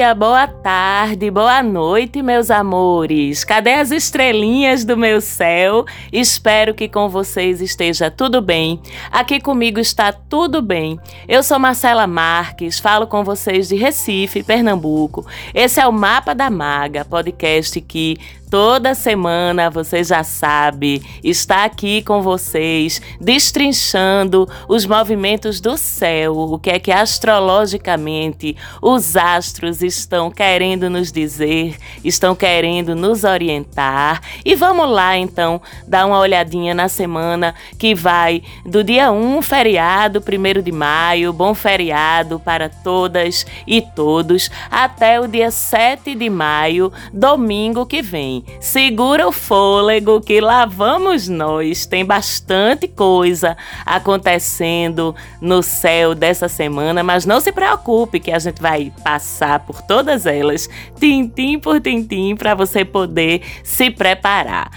Dia, boa tarde, boa noite, meus amores. Cadê as estrelinhas do meu céu? Espero que com vocês esteja tudo bem. Aqui comigo está tudo bem. Eu sou Marcela Marques, falo com vocês de Recife, Pernambuco. Esse é o Mapa da Maga, podcast que toda semana, você já sabe, está aqui com vocês, destrinchando os movimentos do céu, o que é que astrologicamente os astros estão querendo nos dizer, estão querendo nos orientar. E vamos lá então dar uma olhadinha na semana que vai do dia 1, feriado, 1 de maio, bom feriado para todas e todos, até o dia 7 de maio, domingo que vem. Segura o fôlego que lá vamos nós. Tem bastante coisa acontecendo no céu dessa semana, mas não se preocupe que a gente vai passar por todas elas, tintim por tintim, para você poder se preparar.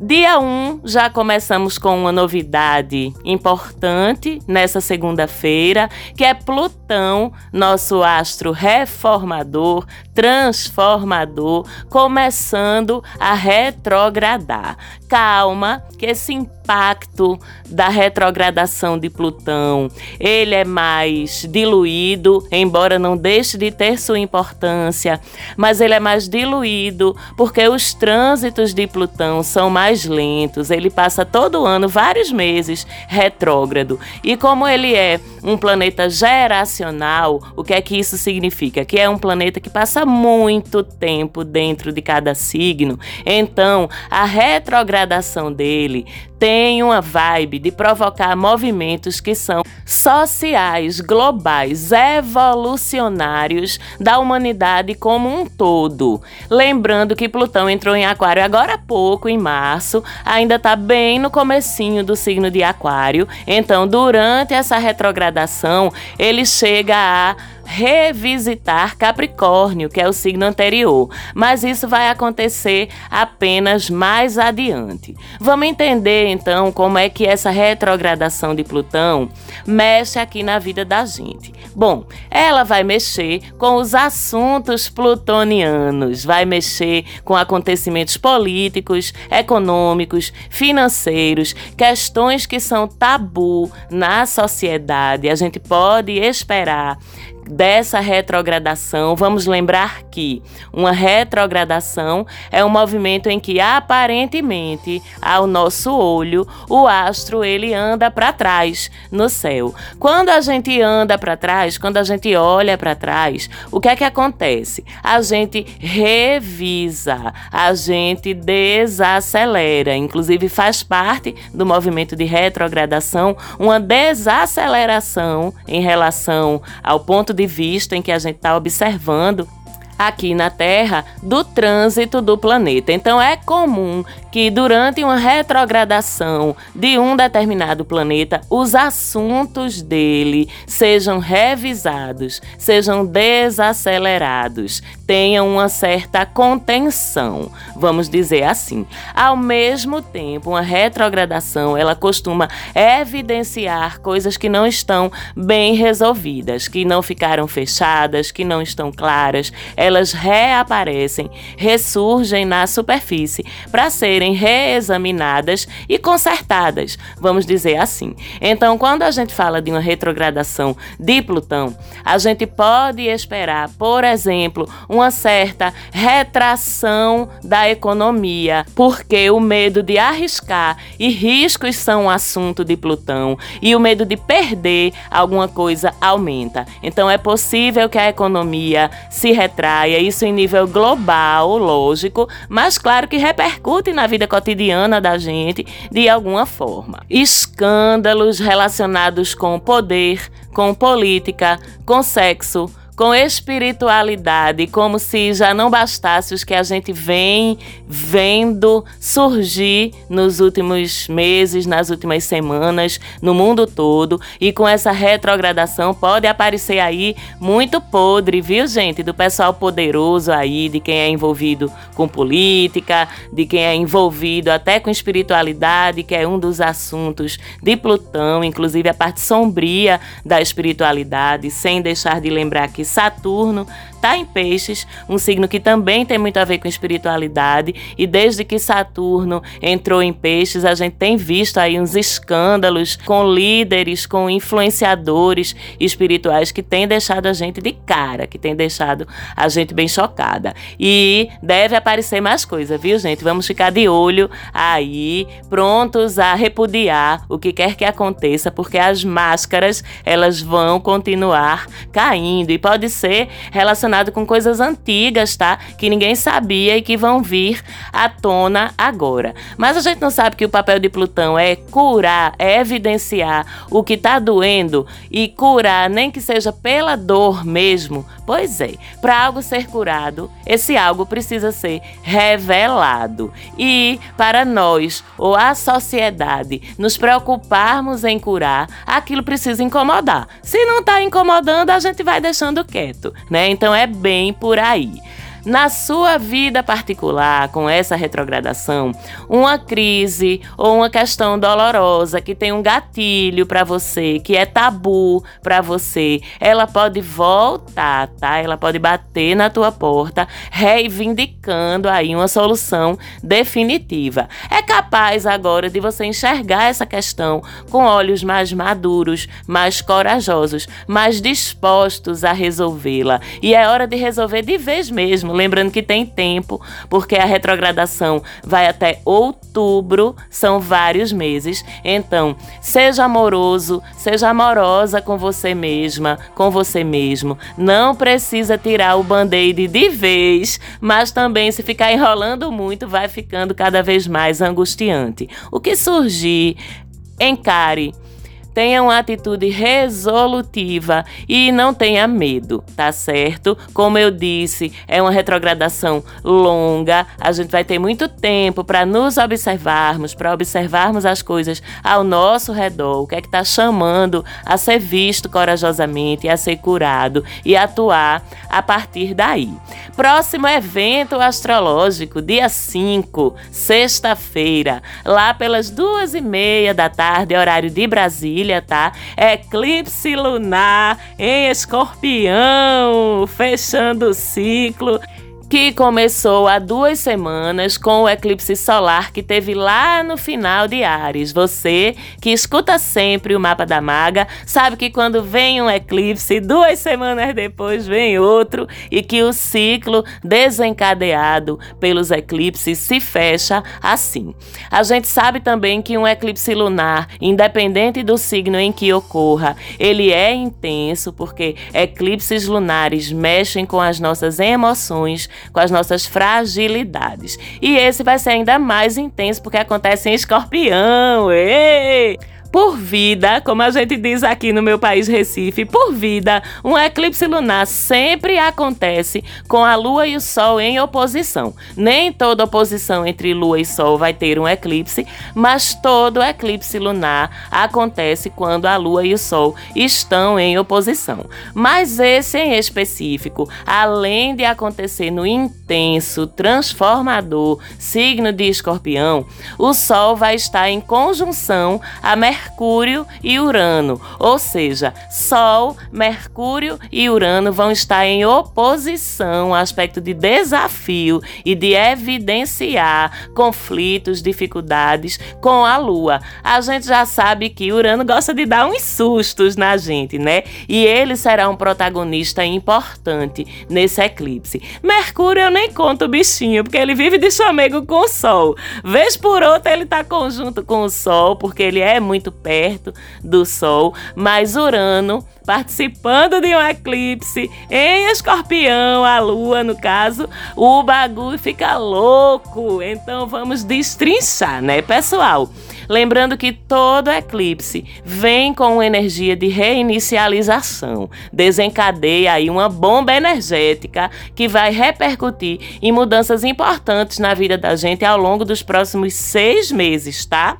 Dia 1, já começamos com uma novidade importante nessa segunda-feira, que é Plutão, nosso astro reformador, transformador, começando a retrogradar. Calma, que esse impacto da retrogradação de Plutão, ele é mais diluído, embora não deixe de ter sua importância, mas ele é mais diluído porque os trânsitos de Plutão são mais lentos. Ele passa todo ano, vários meses retrógrado. E como ele é um planeta geracional, o que é que isso significa? Que é um planeta que passa muito tempo dentro de cada signo. Então, a retrogradação dele tem uma vibe de provocar movimentos que são sociais, globais, evolucionários da humanidade como um todo. Lembrando que Plutão entrou em Aquário agora há pouco, em março, ainda está bem no comecinho do signo de Aquário. Então, durante essa retrogradação, ele chega a revisitar Capricórnio, que é o signo anterior, mas isso vai acontecer apenas mais adiante. Vamos entender então como é que essa retrogradação de Plutão mexe aqui na vida da gente. Bom, ela vai mexer com os assuntos plutonianos, vai mexer com acontecimentos políticos, econômicos, financeiros, questões que são tabu na sociedade. A gente pode esperar dessa retrogradação, vamos lembrar que uma retrogradação é um movimento em que aparentemente ao nosso olho o astro ele anda para trás no céu. Quando a gente anda para trás, quando a gente olha para trás, o que é que acontece? A gente revisa, a gente desacelera, inclusive faz parte do movimento de retrogradação uma desaceleração em relação ao ponto de vista em que a gente está observando aqui na Terra do trânsito do planeta. Então é comum que durante uma retrogradação de um determinado planeta, os assuntos dele sejam revisados, sejam desacelerados, tenham uma certa contenção, vamos dizer assim. Ao mesmo tempo, uma retrogradação, ela costuma evidenciar coisas que não estão bem resolvidas, que não ficaram fechadas, que não estão claras, elas reaparecem, ressurgem na superfície. Para serem reexaminadas e consertadas, vamos dizer assim. Então, quando a gente fala de uma retrogradação de Plutão, a gente pode esperar, por exemplo, uma certa retração da economia, porque o medo de arriscar e riscos são um assunto de Plutão e o medo de perder alguma coisa aumenta. Então, é possível que a economia se retraia, isso em nível global, lógico, mas claro que repercute na vida cotidiana da gente de alguma forma. Escândalos relacionados com poder, com política, com sexo, com espiritualidade, como se já não bastasse os que a gente vem vendo surgir nos últimos meses, nas últimas semanas, no mundo todo, e com essa retrogradação pode aparecer aí muito podre, viu, gente? Do pessoal poderoso aí, de quem é envolvido com política, de quem é envolvido até com espiritualidade, que é um dos assuntos de Plutão, inclusive a parte sombria da espiritualidade, sem deixar de lembrar que Saturno está em Peixes, um signo que também tem muito a ver com espiritualidade. E desde que Saturno entrou em Peixes, a gente tem visto aí uns escândalos com líderes, com influenciadores espirituais que têm deixado a gente de cara, que têm deixado a gente bem chocada. E deve aparecer mais coisa, viu, gente? Vamos ficar de olho aí, prontos a repudiar o que quer que aconteça, porque as máscaras elas vão continuar caindo e pode ser relacionado relacionado com coisas antigas, tá? Que ninguém sabia e que vão vir à tona agora. Mas a gente não sabe que o papel de Plutão é curar, é evidenciar o que tá doendo e curar, nem que seja pela dor mesmo. Pois é, para algo ser curado, esse algo precisa ser revelado. E para nós, ou a sociedade, nos preocuparmos em curar, aquilo precisa incomodar. Se não está incomodando, a gente vai deixando quieto, né? Então é bem por aí na sua vida particular, com essa retrogradação, uma crise ou uma questão dolorosa que tem um gatilho para você, que é tabu para você, ela pode voltar, tá? Ela pode bater na tua porta, reivindicando aí uma solução definitiva. É capaz agora de você enxergar essa questão com olhos mais maduros, mais corajosos, mais dispostos a resolvê-la. E é hora de resolver de vez mesmo Lembrando que tem tempo, porque a retrogradação vai até outubro, são vários meses. Então, seja amoroso, seja amorosa com você mesma, com você mesmo. Não precisa tirar o band-aid de vez, mas também se ficar enrolando muito, vai ficando cada vez mais angustiante. O que surgir, encare tenha uma atitude resolutiva e não tenha medo, tá certo? Como eu disse, é uma retrogradação longa, a gente vai ter muito tempo para nos observarmos, para observarmos as coisas ao nosso redor, o que é que está chamando a ser visto corajosamente, a ser curado e atuar a partir daí. Próximo evento astrológico, dia 5, sexta-feira, lá pelas duas e meia da tarde, horário de Brasília tá? Eclipse lunar em escorpião, fechando o ciclo que começou há duas semanas com o eclipse solar que teve lá no final de Ares. Você que escuta sempre o mapa da maga sabe que quando vem um eclipse, duas semanas depois vem outro e que o ciclo desencadeado pelos eclipses se fecha assim. A gente sabe também que um eclipse lunar, independente do signo em que ocorra, ele é intenso porque eclipses lunares mexem com as nossas emoções com as nossas fragilidades. E esse vai ser ainda mais intenso porque acontece em escorpião. Ei! Por vida, como a gente diz aqui no meu país Recife, por vida, um eclipse lunar sempre acontece com a Lua e o Sol em oposição. Nem toda oposição entre Lua e Sol vai ter um eclipse, mas todo eclipse lunar acontece quando a Lua e o Sol estão em oposição. Mas esse em específico, além de acontecer no intenso, transformador signo de Escorpião, o Sol vai estar em conjunção a Mercúrio Mercúrio e Urano, ou seja, Sol, Mercúrio e Urano vão estar em oposição, aspecto de desafio e de evidenciar conflitos, dificuldades com a Lua. A gente já sabe que Urano gosta de dar uns sustos na gente, né? E ele será um protagonista importante nesse eclipse. Mercúrio eu nem conto o bichinho, porque ele vive de chamego com o Sol. Vez por outra ele tá conjunto com o Sol, porque ele é muito muito perto do Sol, mas Urano participando de um eclipse em escorpião, a lua no caso, o bagulho fica louco. Então vamos destrinchar, né, pessoal? Lembrando que todo eclipse vem com energia de reinicialização, desencadeia aí uma bomba energética que vai repercutir em mudanças importantes na vida da gente ao longo dos próximos seis meses, tá?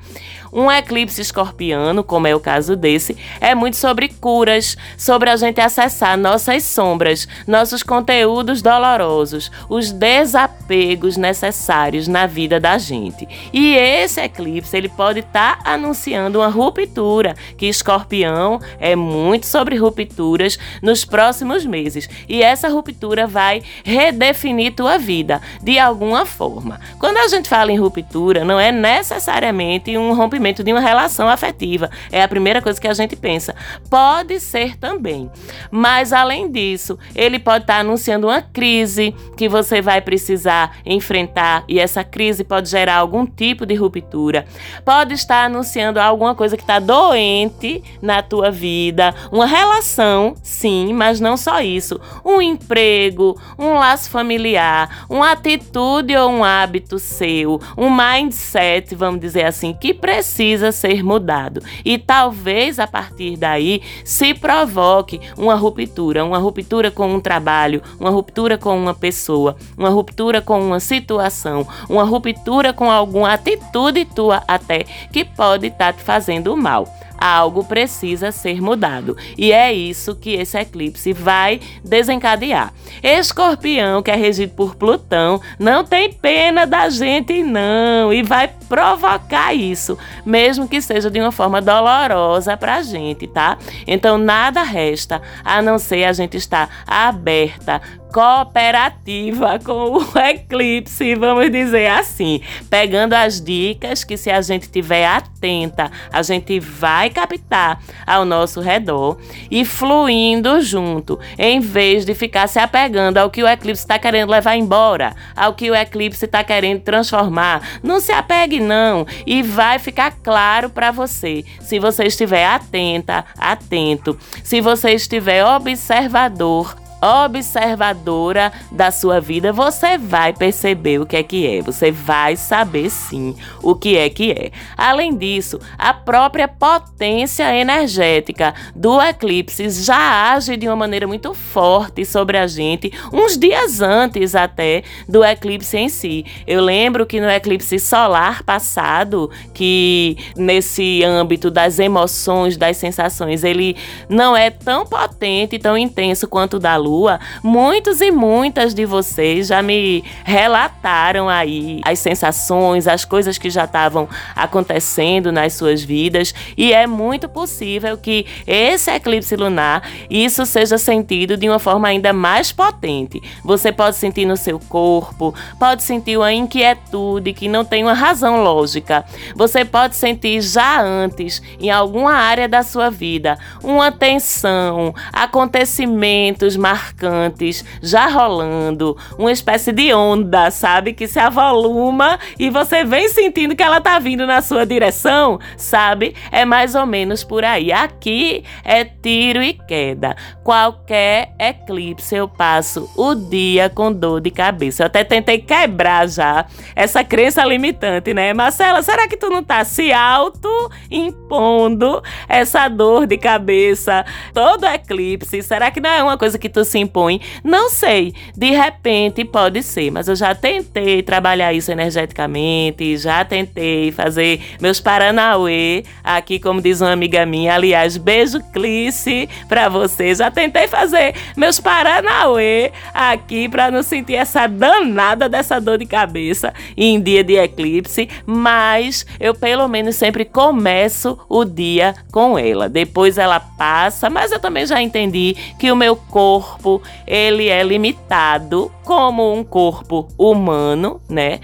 Um eclipse escorpiano, como é o caso desse, é muito sobre curas, sobre a gente acessar nossas sombras, nossos conteúdos dolorosos, os desapegos necessários na vida da gente. E esse eclipse, ele pode estar tá anunciando uma ruptura, que escorpião é muito sobre rupturas nos próximos meses. E essa ruptura vai redefinir tua vida de alguma forma. Quando a gente fala em ruptura, não é necessariamente um rompimento de uma relação afetiva. É a primeira coisa que a gente pensa. Pode ser também. Mas além disso, ele pode estar tá anunciando uma crise que você vai precisar enfrentar e essa crise pode gerar algum tipo de ruptura. Pode estar anunciando alguma coisa que está doente na tua vida, uma relação, sim, mas não só isso. Um emprego, um laço familiar, uma atitude ou um hábito seu, um mindset, vamos dizer assim, que precisa ser mudado. E talvez a partir daí se provoque uma ruptura, uma ruptura com um trabalho, uma ruptura com uma pessoa, uma ruptura com uma situação, uma ruptura com alguma atitude tua até que pode estar tá te fazendo mal algo precisa ser mudado. E é isso que esse eclipse vai desencadear. Escorpião, que é regido por Plutão, não tem pena da gente, não, e vai provocar isso, mesmo que seja de uma forma dolorosa pra gente, tá? Então nada resta a não ser a gente estar aberta cooperativa com o eclipse, vamos dizer assim, pegando as dicas que se a gente tiver atenta, a gente vai captar ao nosso redor e fluindo junto, em vez de ficar se apegando ao que o eclipse está querendo levar embora, ao que o eclipse está querendo transformar. Não se apegue não e vai ficar claro para você, se você estiver atenta, atento, se você estiver observador observadora da sua vida, você vai perceber o que é que é. Você vai saber sim o que é que é. Além disso, a própria potência energética do eclipse já age de uma maneira muito forte sobre a gente, uns dias antes até do eclipse em si. Eu lembro que no eclipse solar passado, que nesse âmbito das emoções, das sensações, ele não é tão potente, tão intenso quanto o da lua Lua, muitos e muitas de vocês já me relataram aí as sensações, as coisas que já estavam acontecendo nas suas vidas, e é muito possível que esse eclipse lunar isso seja sentido de uma forma ainda mais potente. Você pode sentir no seu corpo, pode sentir uma inquietude que não tem uma razão lógica. Você pode sentir já antes, em alguma área da sua vida, uma tensão, acontecimentos marcados marcantes já rolando, uma espécie de onda, sabe? Que se avoluma e você vem sentindo que ela tá vindo na sua direção, sabe? É mais ou menos por aí. Aqui é tiro e queda. Qualquer eclipse eu passo o dia com dor de cabeça. Eu até tentei quebrar já essa crença limitante, né? Marcela, será que tu não tá se auto impondo essa dor de cabeça todo eclipse? Será que não é uma coisa que tu se impõe? Não sei. De repente pode ser, mas eu já tentei trabalhar isso energeticamente, já tentei fazer meus paranauê aqui, como diz uma amiga minha. Aliás, beijo Clice pra você. Já tentei fazer meus paranauê aqui para não sentir essa danada dessa dor de cabeça em dia de eclipse, mas eu pelo menos sempre começo o dia com ela. Depois ela passa, mas eu também já entendi que o meu corpo corpo ele é limitado como um corpo humano, né?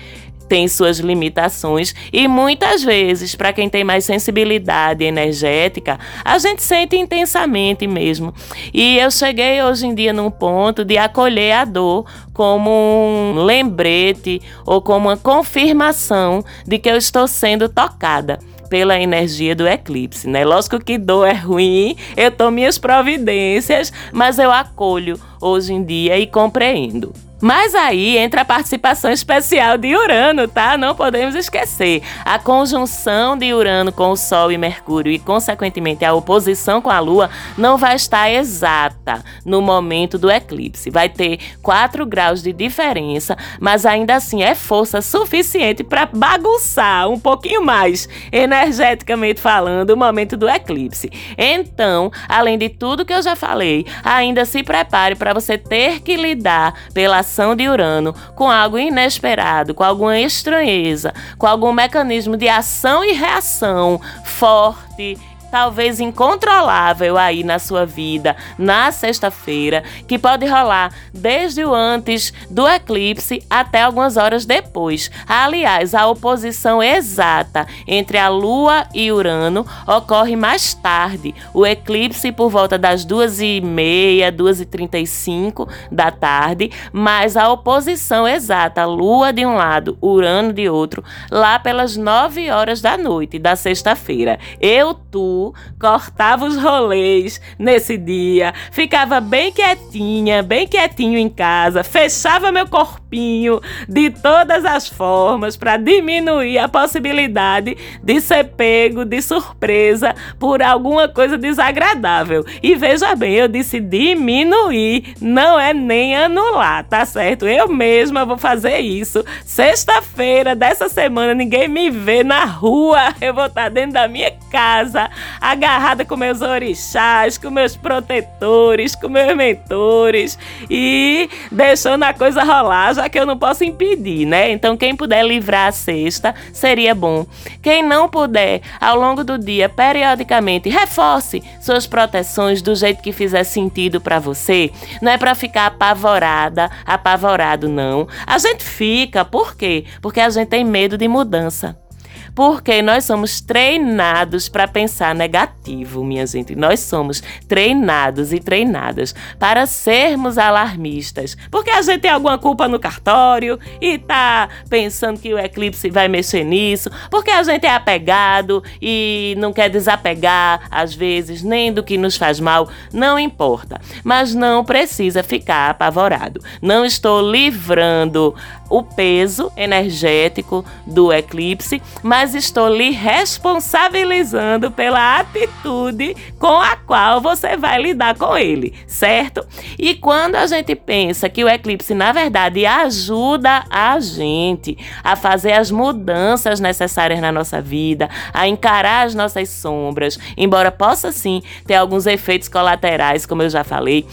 tem suas limitações e muitas vezes, para quem tem mais sensibilidade energética, a gente sente intensamente mesmo. E eu cheguei hoje em dia num ponto de acolher a dor como um lembrete ou como uma confirmação de que eu estou sendo tocada pela energia do eclipse, né? Lógico que dor é ruim, eu tomo minhas providências, mas eu acolho hoje em dia e compreendo. Mas aí entra a participação especial de Urano, tá? Não podemos esquecer. A conjunção de Urano com o Sol e Mercúrio e, consequentemente, a oposição com a Lua não vai estar exata no momento do eclipse. Vai ter 4 graus de diferença, mas ainda assim é força suficiente para bagunçar um pouquinho mais, energeticamente falando, o momento do eclipse. Então, além de tudo que eu já falei, ainda se prepare para você ter que lidar pela de Urano com algo inesperado, com alguma estranheza, com algum mecanismo de ação e reação forte talvez incontrolável aí na sua vida na sexta-feira, que pode rolar desde o antes do eclipse até algumas horas depois. Aliás, a oposição exata entre a Lua e Urano ocorre mais tarde. O eclipse por volta das duas e meia, duas e trinta e cinco da tarde, mas a oposição exata, Lua de um lado, Urano de outro, lá pelas nove horas da noite da sexta-feira. Eu, tu, cortava os rolês nesse dia, ficava bem quietinha, bem quietinho em casa, fechava meu corpinho de todas as formas para diminuir a possibilidade de ser pego de surpresa por alguma coisa desagradável. E veja bem, eu disse diminuir, não é nem anular, tá certo? Eu mesma vou fazer isso. Sexta-feira dessa semana, ninguém me vê na rua, eu vou estar dentro da minha casa agarrada com meus orixás, com meus protetores, com meus mentores e deixando a coisa rolar, já que eu não posso impedir, né? Então, quem puder livrar a sexta, seria bom. Quem não puder, ao longo do dia, periodicamente, reforce suas proteções do jeito que fizer sentido para você. Não é para ficar apavorada, apavorado, não. A gente fica, por quê? Porque a gente tem medo de mudança porque nós somos treinados para pensar negativo, minha gente. Nós somos treinados e treinadas para sermos alarmistas, porque a gente tem alguma culpa no cartório e tá pensando que o eclipse vai mexer nisso, porque a gente é apegado e não quer desapegar às vezes nem do que nos faz mal, não importa, mas não precisa ficar apavorado. Não estou livrando o peso energético do eclipse, mas estou lhe responsabilizando pela atitude com a qual você vai lidar com ele, certo? E quando a gente pensa que o eclipse, na verdade, ajuda a gente a fazer as mudanças necessárias na nossa vida, a encarar as nossas sombras, embora possa sim ter alguns efeitos colaterais, como eu já falei,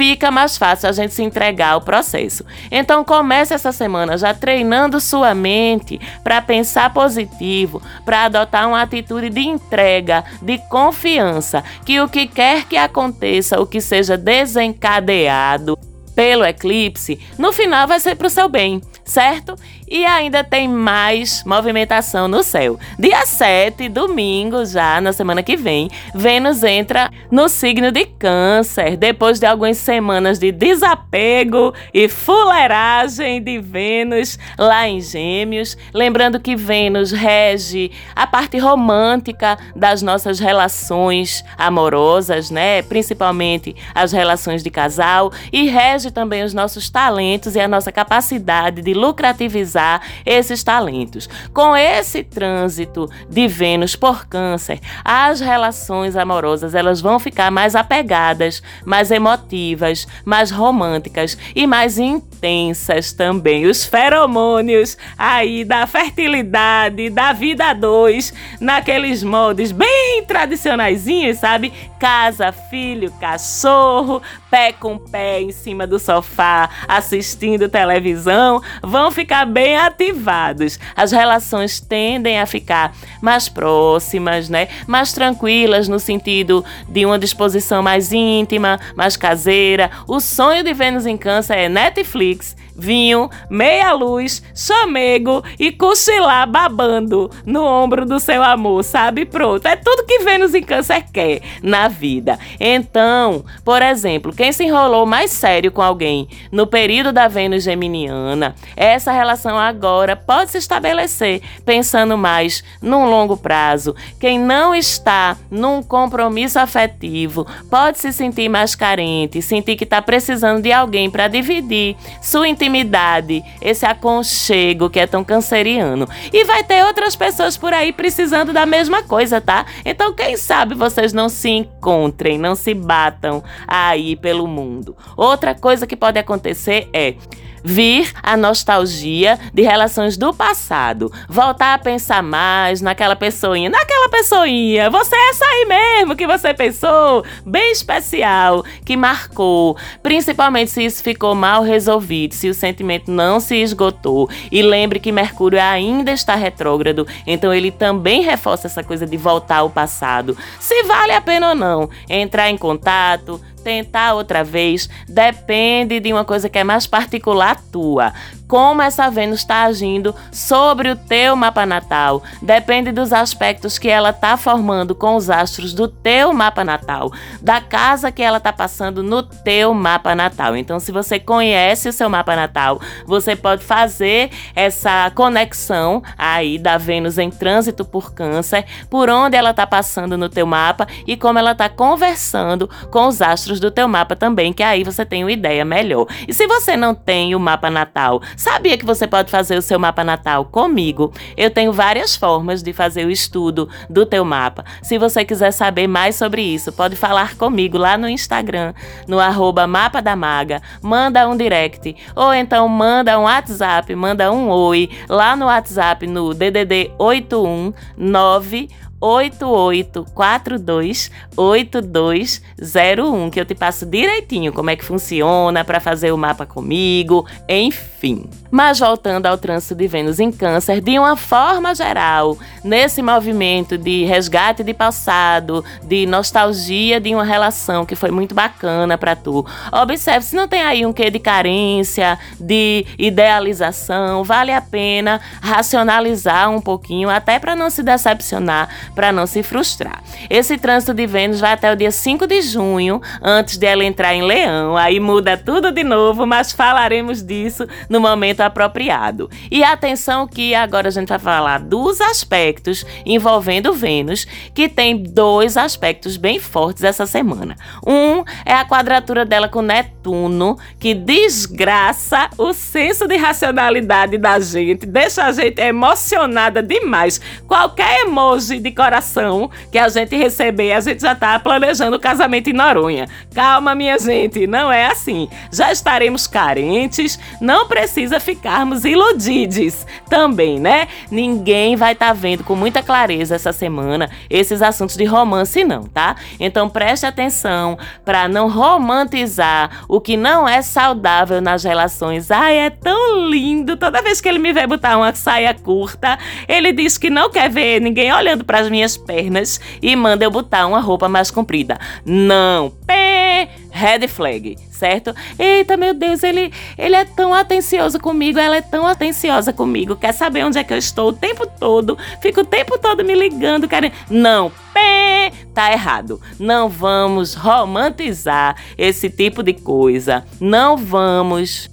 fica mais fácil a gente se entregar ao processo. Então comece essa semana já treinando sua mente para pensar positivo, para adotar uma atitude de entrega, de confiança, que o que quer que aconteça, o que seja desencadeado pelo eclipse, no final vai ser para o seu bem, certo? E ainda tem mais movimentação no céu. Dia 7, domingo, já na semana que vem, Vênus entra no signo de Câncer, depois de algumas semanas de desapego e fuleiragem de Vênus lá em Gêmeos. Lembrando que Vênus rege a parte romântica das nossas relações amorosas, né? Principalmente as relações de casal, e rege também os nossos talentos e a nossa capacidade de lucrativizar esses talentos. Com esse trânsito de Vênus por Câncer, as relações amorosas elas vão ficar mais apegadas, mais emotivas, mais românticas e mais intensas também. Os feromônios aí da fertilidade, da vida a dois, naqueles moldes bem tradicionaisinhos, sabe? Casa, filho, cachorro, pé com pé em cima do sofá, assistindo televisão, vão ficar bem ativados. As relações tendem a ficar mais próximas, né? Mais tranquilas no sentido de uma disposição mais íntima, mais caseira. O sonho de Vênus em Câncer é Netflix vinho, meia luz, chamego e cochilar babando no ombro do seu amor, sabe? Pronto, é tudo que Vênus em Câncer quer na vida. Então, por exemplo, quem se enrolou mais sério com alguém no período da Vênus geminiana, essa relação agora pode se estabelecer pensando mais num longo prazo. Quem não está num compromisso afetivo pode se sentir mais carente, sentir que está precisando de alguém para dividir sua intimidade intimidade, esse aconchego que é tão canceriano. E vai ter outras pessoas por aí precisando da mesma coisa, tá? Então, quem sabe vocês não se encontrem, não se batam aí pelo mundo. Outra coisa que pode acontecer é vir a nostalgia de relações do passado, voltar a pensar mais naquela pessoinha, naquela pessoinha, você é essa aí mesmo que você pensou, bem especial, que marcou, principalmente se isso ficou mal resolvido, se o sentimento não se esgotou. E lembre que Mercúrio ainda está retrógrado, então ele também reforça essa coisa de voltar ao passado. Se vale a pena ou não entrar em contato, tentar outra vez depende de uma coisa que é mais particular tua como essa Vênus está agindo sobre o teu mapa natal. Depende dos aspectos que ela está formando com os astros do teu mapa natal, da casa que ela está passando no teu mapa natal. Então, se você conhece o seu mapa natal, você pode fazer essa conexão aí da Vênus em trânsito por Câncer, por onde ela está passando no teu mapa e como ela está conversando com os astros do teu mapa também, que aí você tem uma ideia melhor. E se você não tem o mapa natal, Sabia que você pode fazer o seu mapa natal comigo? Eu tenho várias formas de fazer o estudo do teu mapa. Se você quiser saber mais sobre isso, pode falar comigo lá no Instagram, no arroba mapa da maga, manda um direct, ou então manda um WhatsApp, manda um oi lá no WhatsApp no DDD 819 88428201, que eu te passo direitinho como é que funciona para fazer o mapa comigo, enfim. Mas voltando ao trânsito de Vênus em Câncer, de uma forma geral, nesse movimento de resgate de passado, de nostalgia de uma relação que foi muito bacana para tu. Observe se não tem aí um quê de carência, de idealização, vale a pena racionalizar um pouquinho até para não se decepcionar para não se frustrar. Esse trânsito de Vênus vai até o dia 5 de junho, antes de ela entrar em Leão. Aí muda tudo de novo, mas falaremos disso no momento apropriado. E atenção que agora a gente vai falar dos aspectos envolvendo Vênus, que tem dois aspectos bem fortes essa semana. Um é a quadratura dela com Netuno, que desgraça o senso de racionalidade da gente, deixa a gente emocionada demais. Qualquer emoji de coração que a gente receber, a gente já tá planejando o casamento em Noronha. Calma, minha gente, não é assim. Já estaremos carentes, não precisa ficarmos iludidos também, né? Ninguém vai estar tá vendo com muita clareza essa semana esses assuntos de romance, não, tá? Então preste atenção para não romantizar o que não é saudável nas relações. Ai, é tão lindo. Toda vez que ele me vê botar uma saia curta, ele diz que não quer ver ninguém olhando para as minhas pernas e manda eu botar uma roupa mais comprida. Não, pé, red flag, certo? Eita, meu Deus, ele, ele é tão atencioso comigo, ela é tão atenciosa comigo, quer saber onde é que eu estou o tempo todo, fica o tempo todo me ligando, querendo. Não, pé, tá errado. Não vamos romantizar esse tipo de coisa. Não vamos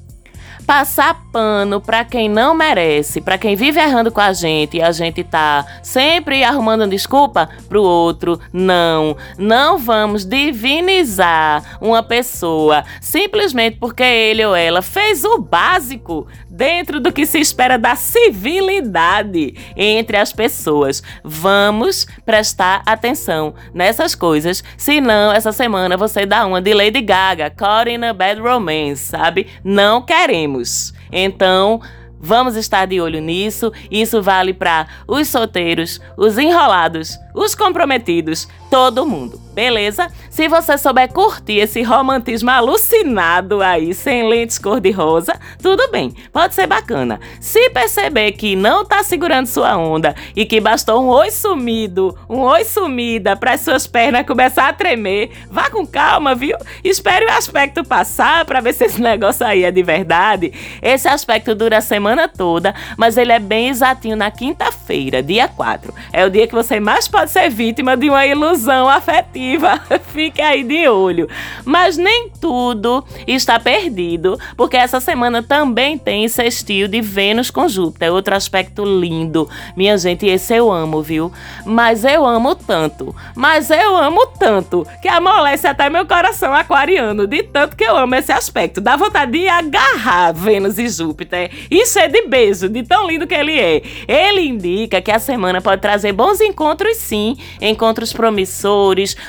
passar pano para quem não merece, para quem vive errando com a gente e a gente tá sempre arrumando desculpa pro outro. Não, não vamos divinizar uma pessoa simplesmente porque ele ou ela fez o básico dentro do que se espera da civilidade entre as pessoas. Vamos prestar atenção nessas coisas, senão essa semana você dá uma de Lady Gaga, Caught in a Bad Romance, sabe? Não queremos. Então, Vamos estar de olho nisso. Isso vale para os solteiros, os enrolados, os comprometidos, todo mundo, beleza? Se você souber curtir esse romantismo alucinado aí, sem lentes cor-de-rosa, tudo bem, pode ser bacana. Se perceber que não tá segurando sua onda e que bastou um oi sumido, um oi sumida para as suas pernas começar a tremer, vá com calma, viu? Espere o aspecto passar para ver se esse negócio aí é de verdade. Esse aspecto dura a semana toda, mas ele é bem exatinho na quinta-feira, dia 4. É o dia que você mais pode ser vítima de uma ilusão ilusão afetiva. Fique aí de olho. Mas nem tudo está perdido, porque essa semana também tem sextil de Vênus com Júpiter, outro aspecto lindo. Minha gente, esse eu amo, viu? Mas eu amo tanto, mas eu amo tanto que amolece até meu coração aquariano, de tanto que eu amo esse aspecto. Dá vontade de agarrar Vênus e Júpiter e ser de beijo, de tão lindo que ele é. Ele indica que a semana pode trazer bons encontros, sim, encontros promissores,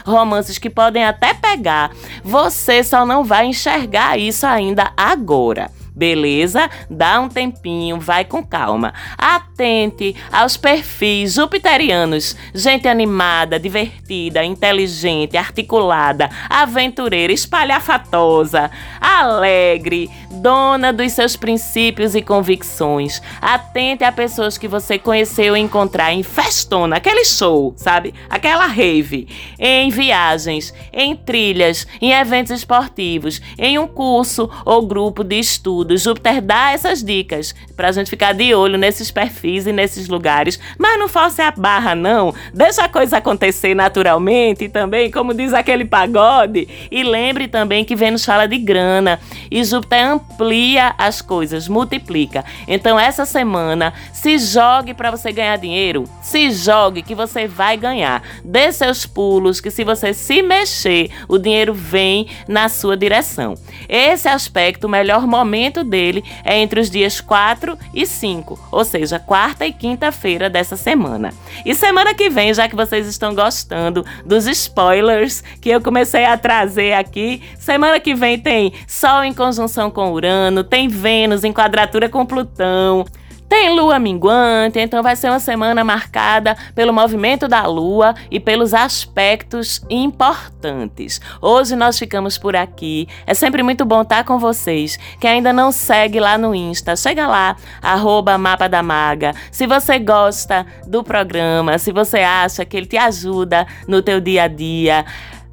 romances que podem até pegar. Você só não vai enxergar isso ainda agora. Beleza? Dá um tempinho, vai com calma. Atente aos perfis jupiterianos. Gente animada, divertida, inteligente, articulada, aventureira, espalhafatosa, alegre, dona dos seus princípios e convicções. Atente a pessoas que você conheceu e encontrar em festona, aquele show, sabe? Aquela rave, em viagens, em trilhas, em eventos esportivos, em um curso ou grupo de estudo. Júpiter dá essas dicas pra gente ficar de olho nesses perfis e nesses lugares, mas não force a barra não. Deixa a coisa acontecer naturalmente também, como diz aquele pagode, e lembre também que Vênus fala de grana e Júpiter amplia as coisas, multiplica. Então, essa semana, se jogue para você ganhar dinheiro. Se jogue que você vai ganhar. Dê seus pulos, que se você se mexer, o dinheiro vem na sua direção. Esse aspecto, o melhor momento dele é entre os dias 4 e 5, ou seja, quarta e quinta-feira dessa semana. E semana que vem, já que vocês estão gostando dos spoilers que eu comecei a trazer aqui, semana que vem tem Sol em conjunção com Urano, tem Vênus em quadratura com Plutão. Tem lua minguante, então vai ser uma semana marcada pelo movimento da lua e pelos aspectos importantes. Hoje nós ficamos por aqui. É sempre muito bom estar com vocês. Quem ainda não segue lá no Insta, chega lá, arroba Mapa da Maga. Se você gosta do programa, se você acha que ele te ajuda no teu dia a dia,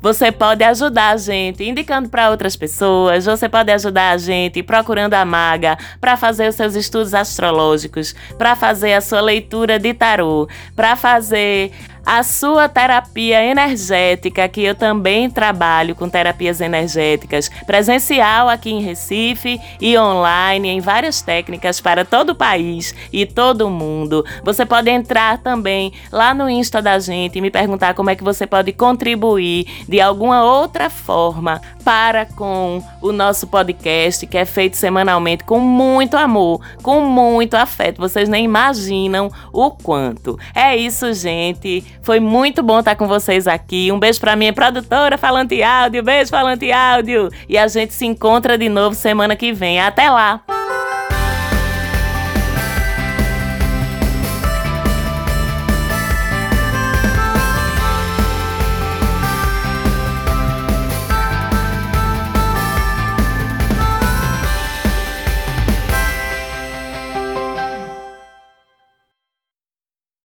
você pode ajudar a gente indicando para outras pessoas, você pode ajudar a gente procurando a maga para fazer os seus estudos astrológicos, para fazer a sua leitura de tarô, para fazer a sua terapia energética, que eu também trabalho com terapias energéticas presencial aqui em Recife e online em várias técnicas para todo o país e todo o mundo. Você pode entrar também lá no Insta da gente e me perguntar como é que você pode contribuir de alguma outra forma para com o nosso podcast que é feito semanalmente com muito amor, com muito afeto. Vocês nem imaginam o quanto. É isso, gente. Foi muito bom estar com vocês aqui. Um beijo para minha produtora Falante Áudio. Beijo Falante Áudio. E a gente se encontra de novo semana que vem. Até lá.